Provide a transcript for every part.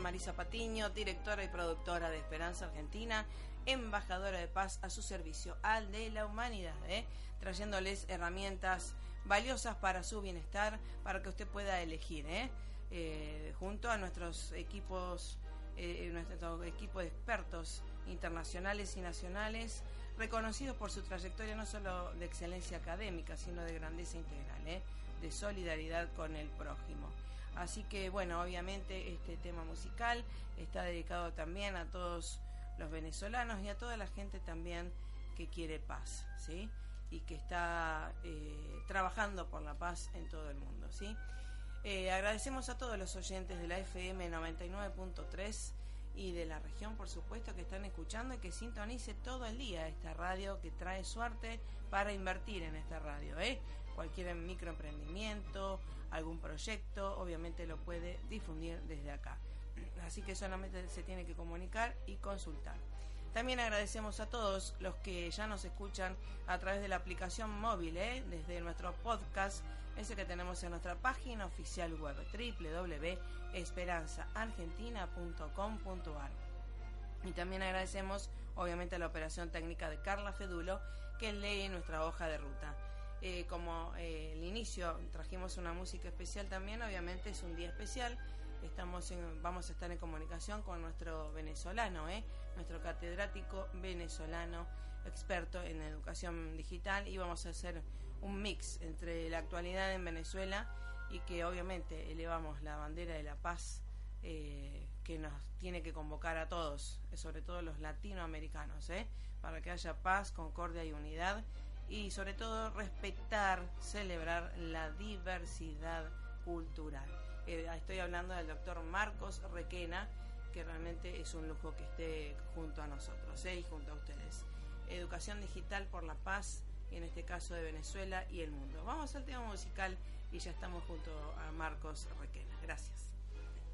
Marisa Patiño, directora y productora de Esperanza Argentina, embajadora de paz a su servicio al de la humanidad, ¿eh? trayéndoles herramientas valiosas para su bienestar, para que usted pueda elegir, ¿eh? Eh, junto a nuestros equipos, nuestro equipo de expertos internacionales y nacionales, reconocidos por su trayectoria no solo de excelencia académica, sino de grandeza integral, de solidaridad con el prójimo. Así que bueno, obviamente este tema musical está dedicado también a todos los venezolanos y a toda la gente también que quiere paz, ¿sí? Y que está eh, trabajando por la paz en todo el mundo, ¿sí? Eh, agradecemos a todos los oyentes de la FM 99.3 y de la región, por supuesto, que están escuchando y que sintonice todo el día esta radio que trae suerte para invertir en esta radio, ¿eh? Cualquier microemprendimiento, algún proyecto, obviamente lo puede difundir desde acá. Así que solamente se tiene que comunicar y consultar. También agradecemos a todos los que ya nos escuchan a través de la aplicación móvil, ¿eh? desde nuestro podcast, ese que tenemos en nuestra página oficial web www.esperanzaargentina.com.ar. Y también agradecemos obviamente a la operación técnica de Carla Fedulo que lee nuestra hoja de ruta. Eh, como eh, el inicio trajimos una música especial también, obviamente es un día especial. Estamos vamos a estar en comunicación con nuestro venezolano, ¿eh? nuestro catedrático venezolano, experto en educación digital, y vamos a hacer un mix entre la actualidad en Venezuela y que obviamente elevamos la bandera de la paz que nos tiene que convocar a todos, sobre todo los latinoamericanos, para que haya paz, concordia y unidad y sobre todo respetar, celebrar la diversidad cultural. Eh, estoy hablando del doctor Marcos Requena, que realmente es un lujo que esté junto a nosotros eh, y junto a ustedes. Educación digital por la paz, en este caso de Venezuela y el mundo. Vamos al tema musical y ya estamos junto a Marcos Requena. Gracias.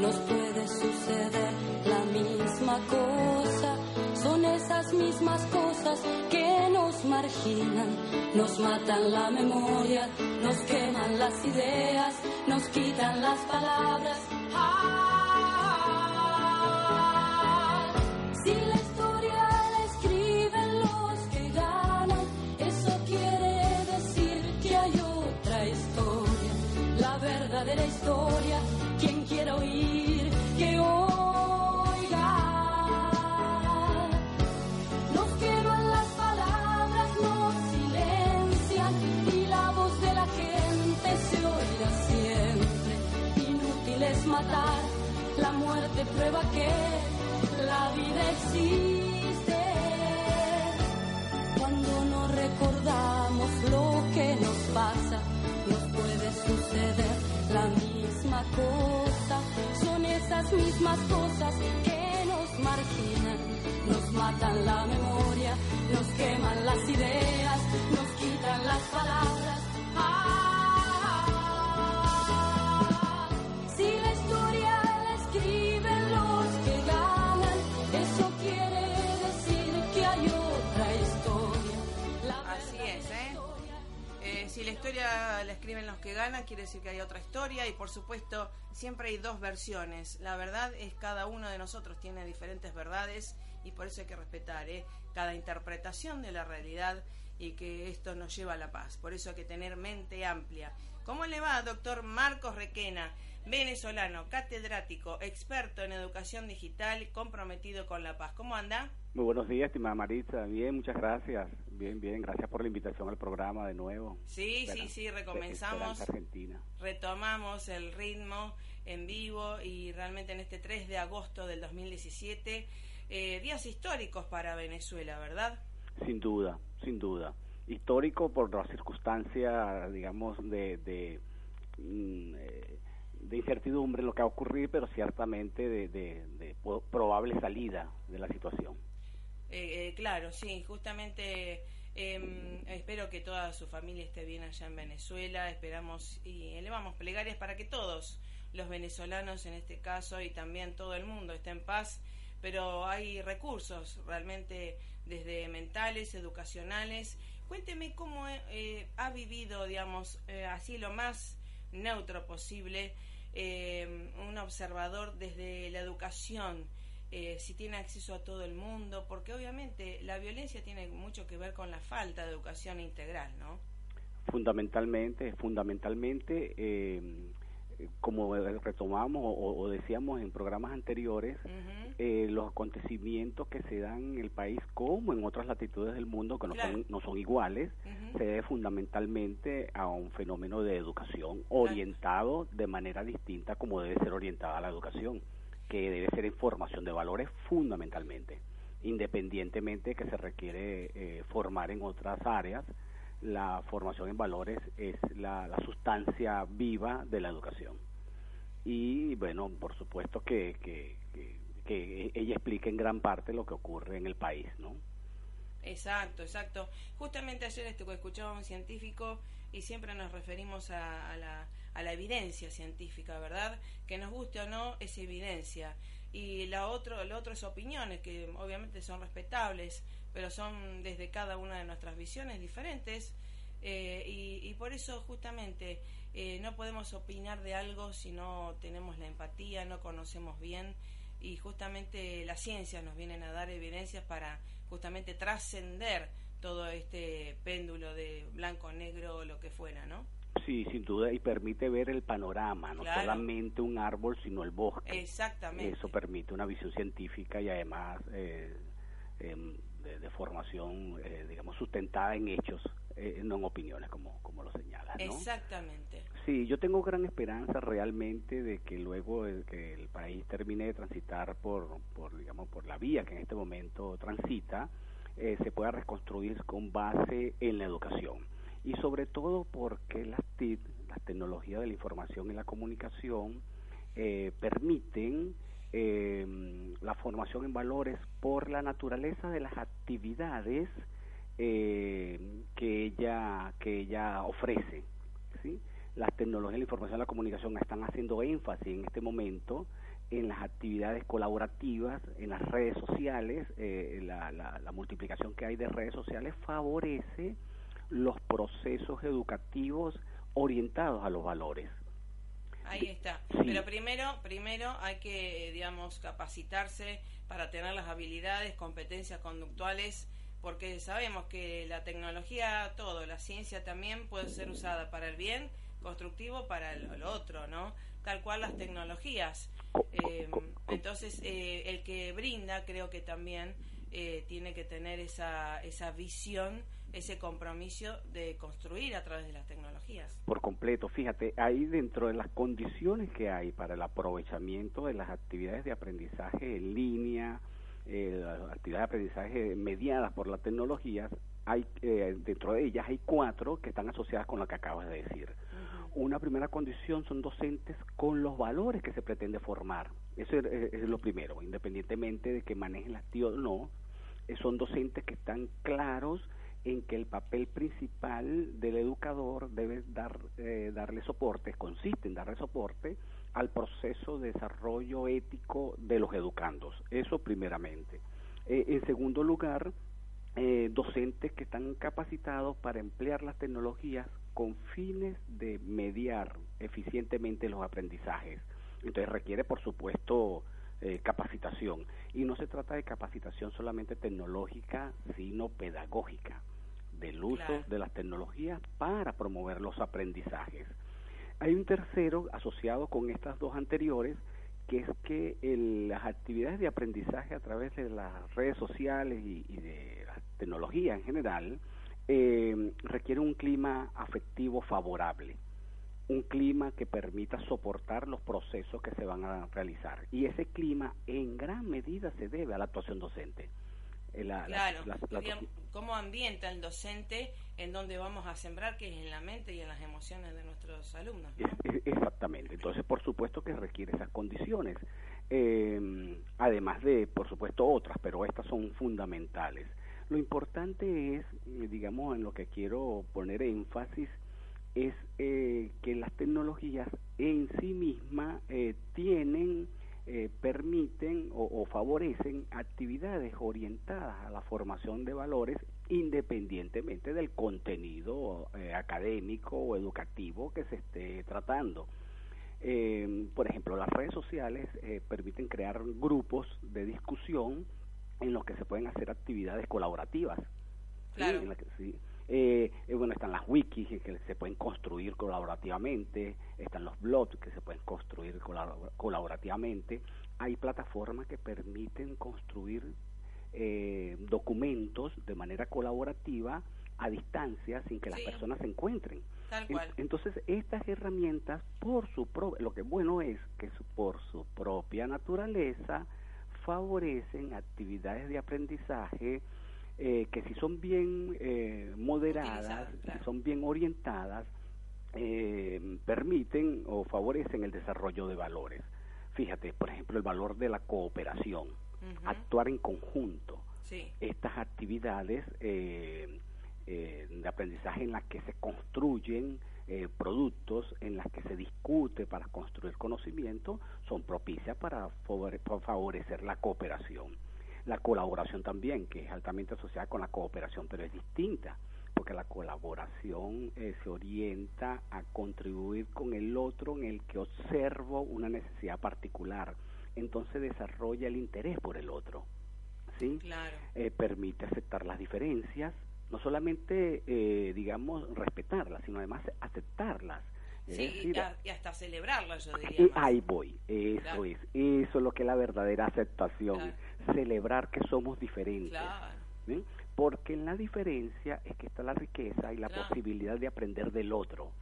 Nos puede suceder la misma cosa. Son esas mismas cosas que nos marginan, nos matan la memoria, nos queman las ideas, nos quitan las palabras. Ah, historia quiero oír, historia la escriben los que ganan, quiere decir que hay otra historia y por supuesto siempre hay dos versiones. La verdad es cada uno de nosotros tiene diferentes verdades y por eso hay que respetar ¿eh? cada interpretación de la realidad y que esto nos lleva a la paz. Por eso hay que tener mente amplia. ¿Cómo le va, doctor Marcos Requena? Venezolano, catedrático, experto en educación digital, comprometido con la paz. ¿Cómo anda? Muy buenos días, estimada Maritza. Bien, muchas gracias. Bien, bien. Gracias por la invitación al programa de nuevo. Sí, sí, sí, recomenzamos. Argentina. Retomamos el ritmo en vivo y realmente en este 3 de agosto del 2017, eh, días históricos para Venezuela, ¿verdad? Sin duda, sin duda. Histórico por la circunstancia, digamos, de... de mm, eh, de incertidumbre lo que va a ocurrir, pero ciertamente de, probable salida de la situación. Eh, eh, claro, sí, justamente em, espero que toda su familia esté bien allá en Venezuela, esperamos y elevamos plegarias para que todos los venezolanos en este caso y también todo el mundo esté en paz, pero hay recursos realmente desde mentales, educacionales. Cuénteme cómo eh, ha vivido, digamos, así lo más neutro posible eh, un observador desde la educación, eh, si tiene acceso a todo el mundo, porque obviamente la violencia tiene mucho que ver con la falta de educación integral, ¿no? Fundamentalmente, fundamentalmente, eh, como retomamos o, decíamos en programas anteriores, eh, los acontecimientos que se dan en el país como en otras latitudes del mundo que no, son, no son iguales, se debe fundamentalmente a un fenómeno de educación orientado de manera distinta como debe ser orientada la educación, que debe ser en formación de valores fundamentalmente, independientemente que se requiere eh, formar en otras áreas la formación en valores es la, sustancia viva de la educación. Y bueno, por supuesto que, que, ella explica en gran parte lo que ocurre en el país, ¿no? Exacto, exacto. Justamente ayer escuchaba a un científico y siempre nos referimos a, la, a la evidencia científica, ¿verdad? Que nos guste o no, es evidencia. Y la otro, lo otro es opiniones, que obviamente son respetables, pero son desde cada una de nuestras visiones diferentes eh, y, por eso justamente eh, no podemos opinar de algo si no tenemos la empatía, no conocemos bien y justamente las ciencias nos vienen a dar evidencias para justamente trascender todo este péndulo de blanco, negro o lo que fuera, ¿no? Sí, sin duda, y permite ver el panorama, no solamente un árbol, sino el bosque. Exactamente. Eso permite una visión científica y además eh, de, formación, eh, digamos, sustentada en hechos, eh, no en opiniones, como, como lo señala. Exactamente. Sí, yo tengo gran esperanza realmente de que luego de que el país termine de transitar por, por digamos, por la vía que en este momento transita, eh, se pueda reconstruir con base en la educación. Y sobre todo porque las TIC, las tecnologías de la información y la comunicación, permiten eh, la formación en valores por la naturaleza de las actividades eh, que ella que ella ofrece ¿sí? las tecnologías de la información y la comunicación están haciendo énfasis en este momento en las actividades colaborativas en las redes sociales eh, la, la, la multiplicación que hay de redes sociales favorece los procesos educativos orientados a los valores Ahí está. Pero primero, primero hay que, digamos, capacitarse para tener las habilidades, competencias conductuales, porque sabemos que la tecnología, todo, la ciencia también puede ser usada para el bien, constructivo para lo, otro, ¿no? Tal cual las tecnologías. Eh, entonces, eh, el que brinda, creo que también eh, tiene que tener esa, esa visión, ese compromiso de construir a través de las tecnologías. Por completo, fíjate, ahí dentro de las condiciones que hay para el aprovechamiento de las actividades de aprendizaje en línea, eh, las actividades de aprendizaje mediadas por las tecnologías, hay eh, dentro de ellas hay cuatro que están asociadas con lo que acabas de decir. Una primera condición son docentes con los valores que se pretende formar. Eso es, lo primero, independientemente de que manejen las TIO o no, eh, son docentes que están claros en que el papel principal del educador debe dar, eh, darle soporte, consiste en darle soporte al proceso de desarrollo ético de los educandos. Eso primeramente. Eh, en segundo lugar, eh, docentes que están capacitados para emplear las tecnologías con fines de mediar eficientemente los aprendizajes. Entonces requiere, por supuesto, eh, capacitación. Y no se trata de capacitación solamente tecnológica, sino pedagógica, del uso de las tecnologías para promover los aprendizajes. Hay un tercero asociado con estas dos anteriores, que es que las actividades de aprendizaje a través de las redes sociales y, de la tecnología en general eh, requieren un clima afectivo favorable, un clima que permita soportar los procesos que se van a realizar. Y ese clima en gran medida se debe a la actuación docente. Eh, claro, cómo ambienta el docente en donde vamos a sembrar, que es en la mente y en las emociones de nuestros alumnos. Exactamente, entonces por supuesto que requiere esas condiciones, eh, además de, por supuesto, otras, pero estas son fundamentales. Lo importante es, eh, digamos, en lo que quiero poner énfasis, es eh, que las tecnologías en sí mismas tienen eh, permiten o, favorecen actividades orientadas a la formación de valores independientemente del contenido eh, académico o educativo que se esté tratando. Eh, por ejemplo, las redes sociales permiten crear grupos de discusión en los que se pueden hacer actividades colaborativas. Claro. Eh, eh, bueno, están las wikis que se pueden construir colaborativamente, están los blogs que se pueden construir colaborativamente. Hay plataformas que permiten construir eh, documentos de manera colaborativa a distancia sin que las personas se encuentren. Entonces, estas herramientas, por su lo que bueno es que por su propia naturaleza, favorecen actividades de aprendizaje, eh, que si son bien eh, moderadas, si son bien orientadas, eh, permiten o favorecen el desarrollo de valores. Fíjate, por ejemplo, el valor de la cooperación, actuar en conjunto. Estas actividades de aprendizaje en las que se construyen productos, en las que se discute para construir conocimiento, son propicias para favorecer la cooperación la colaboración también, que es altamente asociada con la cooperación, pero es distinta, porque la colaboración eh, se orienta a contribuir con el otro en el que observo una necesidad particular, entonces desarrolla el interés por el otro, ¿sí? Claro. Eh, permite aceptar las diferencias, no solamente, eh, digamos, respetarlas, sino además aceptarlas Sí, y, hasta celebrarla, yo diría. ahí voy, eso es, eso es lo que es la verdadera aceptación, celebrar que somos diferentes. Porque en la diferencia es que está la riqueza y la posibilidad de aprender del otro.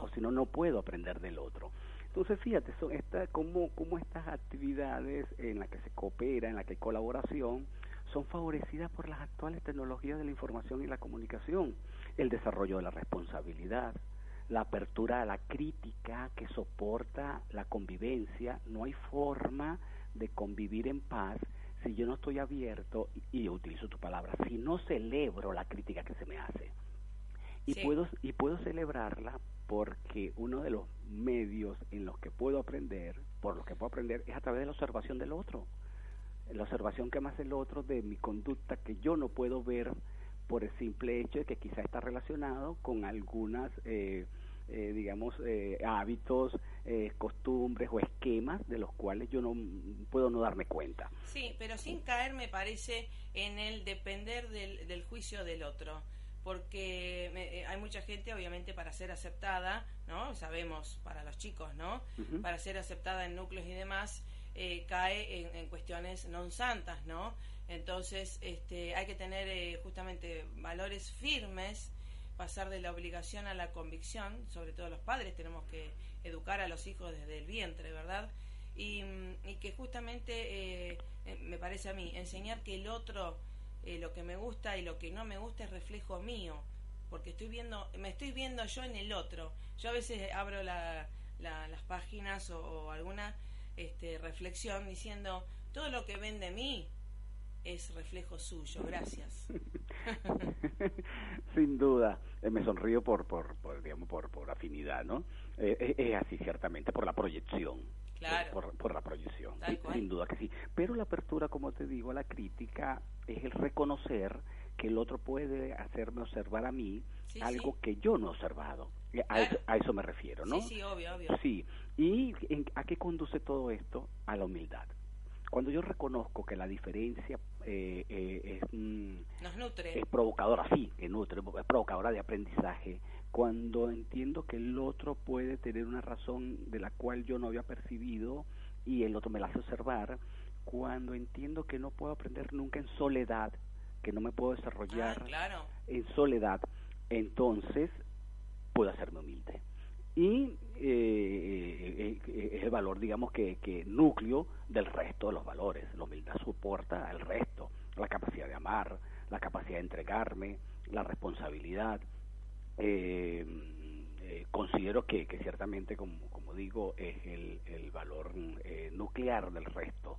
O si, no, no puedo aprender del otro. Entonces, fíjate, son esta, cómo, cómo estas actividades en las que se coopera, en las que hay colaboración, son favorecidas por las actuales tecnologías de la información y la comunicación. El desarrollo de la responsabilidad, la apertura a la crítica que soporta la convivencia. No hay forma de convivir en paz si yo no estoy abierto, y, yo utilizo tu palabra, si no celebro la crítica que se me hace. Y, puedo, y puedo celebrarla porque uno de los medios en los que puedo aprender, por los que puedo aprender, es a través de la observación del otro. La observación que me hace el otro de mi conducta que yo no puedo ver por el simple hecho de que quizá está relacionado con algunas eh, eh, digamos, eh, hábitos, eh, costumbres o esquemas de los cuales yo no puedo no darme cuenta. Sí, pero sin caer, me parece, en el depender del, del juicio del otro. Porque hay mucha gente, obviamente, para ser aceptada, ¿no? Sabemos, para los chicos, ¿no? Para ser aceptada en núcleos y demás, cae en, en, cuestiones non santas, ¿no? Entonces, este, hay que tener justamente valores firmes pasar de la obligación a la convicción, sobre todo los padres tenemos que educar a los hijos desde el vientre, ¿verdad? Y, mm, que justamente, eh, eh, me parece a mí, enseñar que el otro, eh, lo que me gusta y lo que no me gusta es reflejo mío, porque estoy viendo, me estoy viendo yo en el otro. Yo a veces abro las páginas o, alguna este, reflexión diciendo, todo lo que ven de mí es reflejo suyo, gracias. Sin duda, me sonrío por, por, digamos, por, por afinidad, ¿no? Eh, eh, es así, ciertamente, por la proyección. Claro. Por, la proyección, sin duda que sí. Pero la apertura, como te digo, a la crítica es el reconocer que el otro puede hacerme observar a mí algo que yo no he observado. Eh, a, eso, me refiero, ¿no? Sí, sí, obvio, obvio. Sí. ¿Y a qué conduce todo esto? A la humildad. Cuando yo reconozco que la diferencia eh, eh, es, Nos nutre. es provocadora, sí, que nutre, es provocadora de aprendizaje, cuando entiendo que el otro puede tener una razón de la cual yo no había percibido y el otro me la hace observar, cuando entiendo que no puedo aprender nunca en soledad, que no me puedo desarrollar ah, en soledad, entonces puedo hacerme humilde. Y eh, eh, eh, es el valor, digamos, que, que núcleo del resto de los valores. La humildad soporta el resto, la capacidad de amar, la capacidad de entregarme, la responsabilidad. considero que, que ciertamente, como, como digo, es el, el valor nuclear del resto.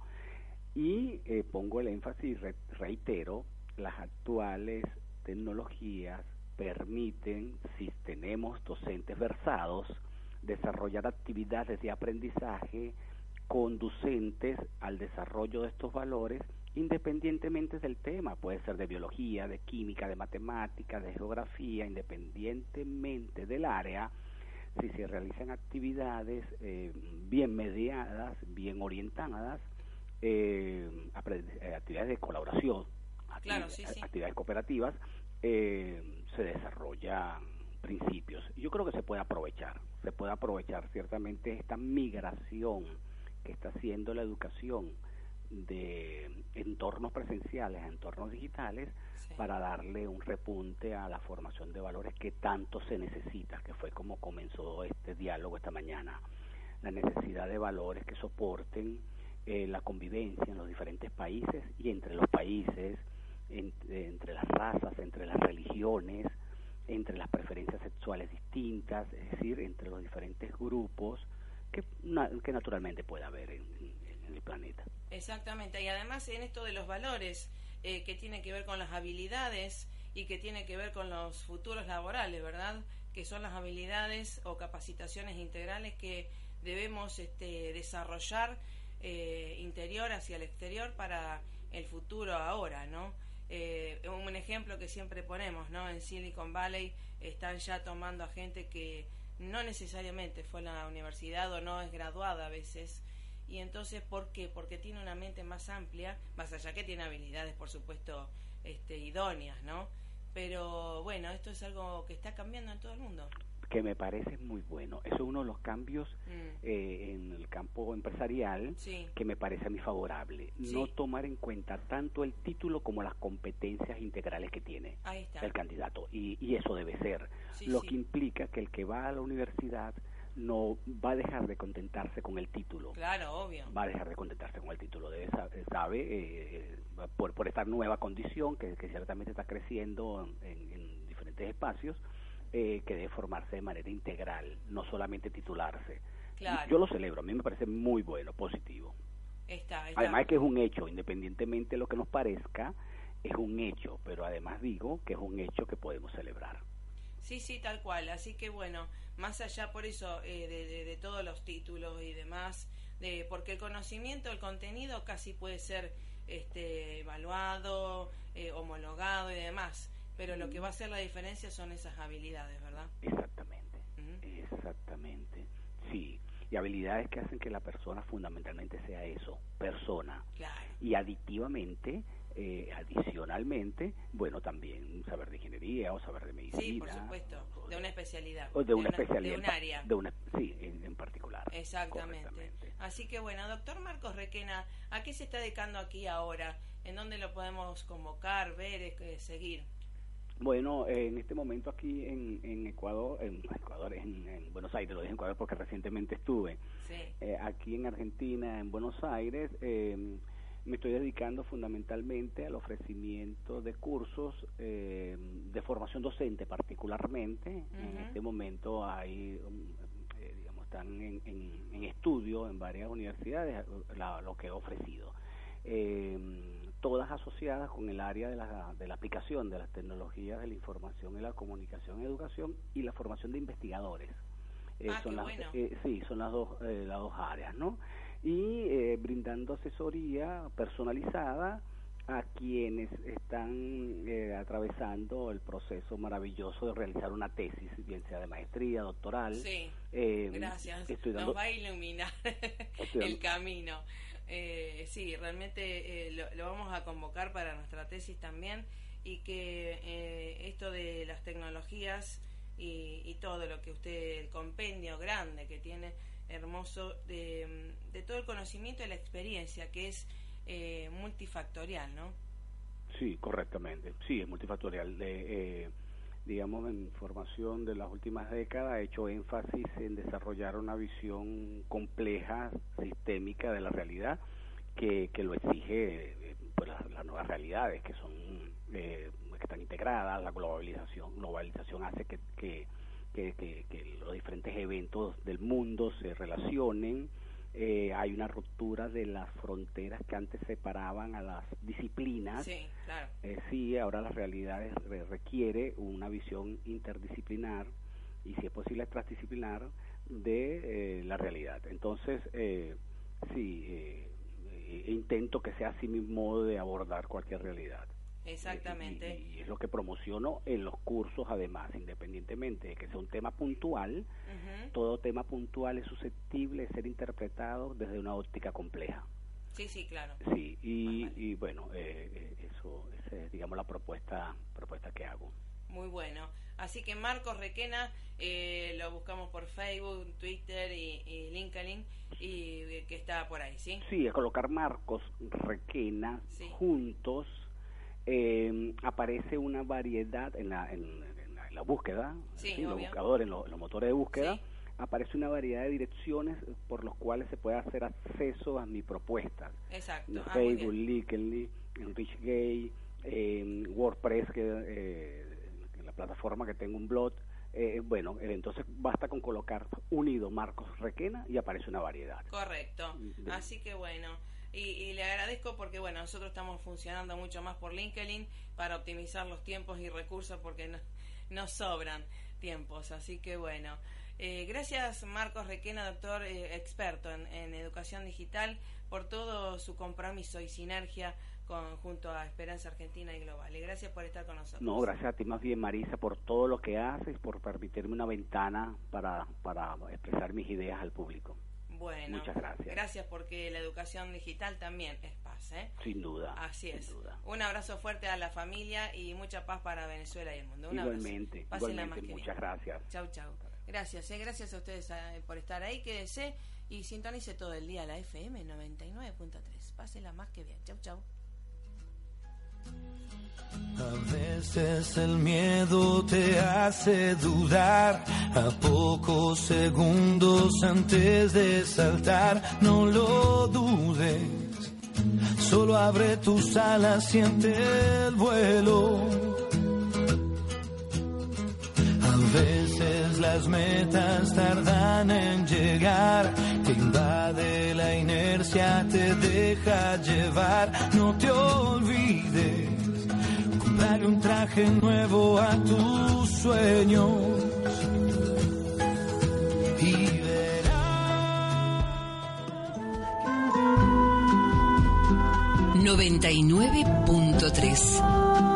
Y pongo el énfasis, reitero, las actuales tecnologías permiten, si tenemos docentes versados, desarrollar actividades de aprendizaje conducentes al desarrollo de estos valores independientemente del tema, puede ser de biología, de química, de matemática, de geografía, independientemente del área, si se realizan actividades eh, bien mediadas, bien orientadas, eh, eh, actividades de colaboración, actividades cooperativas, eh, se desarrollan principios. Yo creo que se puede aprovechar, se puede aprovechar ciertamente esta migración que está haciendo la educación de entornos presenciales a entornos digitales para darle un repunte a la formación de valores que tanto se necesita, que fue como comenzó este diálogo esta mañana. La necesidad de valores que soporten eh, la convivencia en los diferentes países y entre los países, entre, las razas, entre las religiones, entre las sexuales distintas, es decir, entre los diferentes grupos que, que naturalmente puede haber en, el planeta. Exactamente, y además en esto de los valores, eh, que tiene que ver con las habilidades y que tiene que ver con los futuros laborales, ¿verdad? Que son las habilidades o capacitaciones integrales que debemos este, desarrollar eh, interior hacia el exterior para el futuro ahora, ¿no? Eh, un ejemplo que siempre ponemos, ¿no? En Silicon Valley están ya tomando a gente que no necesariamente fue a la universidad o no es graduada a veces. Y entonces, ¿por qué? Porque tiene una mente más amplia, más allá que tiene habilidades, por supuesto, este, idóneas, ¿no? Pero bueno, esto es algo que está cambiando en todo el mundo que me parece muy bueno. Eso es uno de los cambios mm. eh, en el campo empresarial que me parece a mí favorable. No tomar en cuenta tanto el título como las competencias integrales que tiene el candidato. Y, y eso debe ser. lo que implica que el que va a la universidad no va a dejar de contentarse con el título. Claro, obvio. Va a dejar de contentarse con el título. Debe, sabe, eh, por, por esta nueva condición que, que ciertamente está creciendo en, en diferentes espacios, eh, que debe formarse de manera integral, no solamente titularse. Yo lo celebro, a mí me parece muy bueno, positivo. Está, Además que es un hecho, independientemente de lo que nos parezca, es un hecho, pero además digo que es un hecho que podemos celebrar. Sí, sí, tal cual. Así que bueno, más allá por eso eh, de, todos los títulos y demás, de, porque el conocimiento, el contenido casi puede ser este, evaluado, eh, homologado y demás. Pero lo que va a hacer la diferencia son esas habilidades, ¿verdad? Exactamente, exactamente, sí. Y habilidades que hacen que la persona fundamentalmente sea eso, persona. Claro. Y aditivamente, eh, adicionalmente, bueno, también saber de ingeniería o saber de medicina. Sí, por supuesto, de una especialidad. O de, una, especialidad. De un área. De una, sí, en, particular. Exactamente. Así que bueno, doctor Marcos Requena, ¿a qué se está dedicando aquí ahora? ¿En dónde lo podemos convocar, ver, eh, seguir? Bueno, en este momento aquí en, en Ecuador, en Ecuador, en, Buenos Aires, lo dije en Ecuador porque recientemente estuve. Eh, aquí en Argentina, en Buenos Aires, eh, me estoy dedicando fundamentalmente al ofrecimiento de cursos eh, de formación docente, particularmente. En este momento hay, um, digamos, están en, en, estudio en varias universidades lo que he ofrecido todas asociadas con el área de la, de la aplicación de las tecnologías de la información y la comunicación y educación y la formación de investigadores. Eh, ah, son las, eh, sí, son las dos, eh, las dos áreas, ¿no? Y brindando asesoría personalizada a quienes están eh, atravesando el proceso maravilloso de realizar una tesis, bien sea de maestría, doctoral. Sí, gracias. Nos va a iluminar el camino. Eh, sí, realmente lo, vamos a convocar para nuestra tesis también y que esto de las tecnologías y, todo lo que usted, el compendio grande que tiene, hermoso, de, de todo el conocimiento y la experiencia, que es eh, multifactorial, ¿no? Sí, correctamente. Sí, es multifactorial. Eh, digamos, en formación de las últimas décadas, he hecho énfasis en desarrollar una visión compleja, sistémica de la realidad, que, que lo exige pues, las, nuevas realidades, que son eh, que están integradas, la globalización. Globalización hace que, que, que, que los diferentes eventos del mundo se relacionen, eh, hay una ruptura de las fronteras que antes separaban a las disciplinas. Sí, claro. Eh, sí, ahora la realidad requiere una visión interdisciplinar y si es posible transdisciplinar de eh, la realidad. Entonces, sí, intento que sea así mi modo de abordar cualquier realidad. Exactamente. Y, es lo que promociono en los cursos, además, independientemente de que sea un tema puntual, todo tema puntual es susceptible de ser interpretado desde una óptica compleja. Sí, sí, claro. Sí, y, bueno, eh, eh, eso es, digamos, la propuesta, propuesta que hago. Muy bueno. Así que Marcos Requena eh, lo buscamos por Facebook, Twitter y, LinkedIn y que está por ahí, ¿sí? Sí, es colocar Marcos Requena juntos eh, aparece una variedad en la, en, la, búsqueda, en los buscadores, en, los motores de búsqueda, aparece una variedad de direcciones por los cuales se puede hacer acceso a mi propuesta. Exacto. En ah, Facebook, LinkedIn, en RichGay, en WordPress, que eh, la plataforma que tengo un blog. Eh, bueno, entonces basta con colocar unido Marcos Requena y aparece una variedad. Correcto. Así que bueno. Y, le agradezco porque, bueno, nosotros estamos funcionando mucho más por LinkedIn para optimizar los tiempos y recursos porque nos no sobran tiempos. Así que, bueno, eh, gracias Marcos Requena, doctor eh, experto en, educación digital, por todo su compromiso y sinergia con, junto a Esperanza Argentina y Global. Y gracias por estar con nosotros. No, gracias a ti más bien, Marisa, por todo lo que haces, por permitirme una ventana para, para expresar mis ideas al público. Bueno, muchas gracias. Gracias porque la educación digital también es paz, ¿eh? Sin duda. Así es. Un abrazo fuerte a la familia y mucha paz para Venezuela y el mundo. Un igualmente, igualmente. muchas gracias. Chau, chau. Gracias, ¿eh? gracias a ustedes eh, por estar ahí. Quédese y sintonice todo el día la FM 99.3. Pásela más que bien. Chau, chau. A veces el miedo te hace dudar a pocos segundos antes de saltar. No lo dudes, solo abre tus alas, siente el vuelo. A veces las metas tardan en llegar, invade la inercia, te deja llevar, no te olvides Dale un traje nuevo a tus sueños. Y verás. 99.3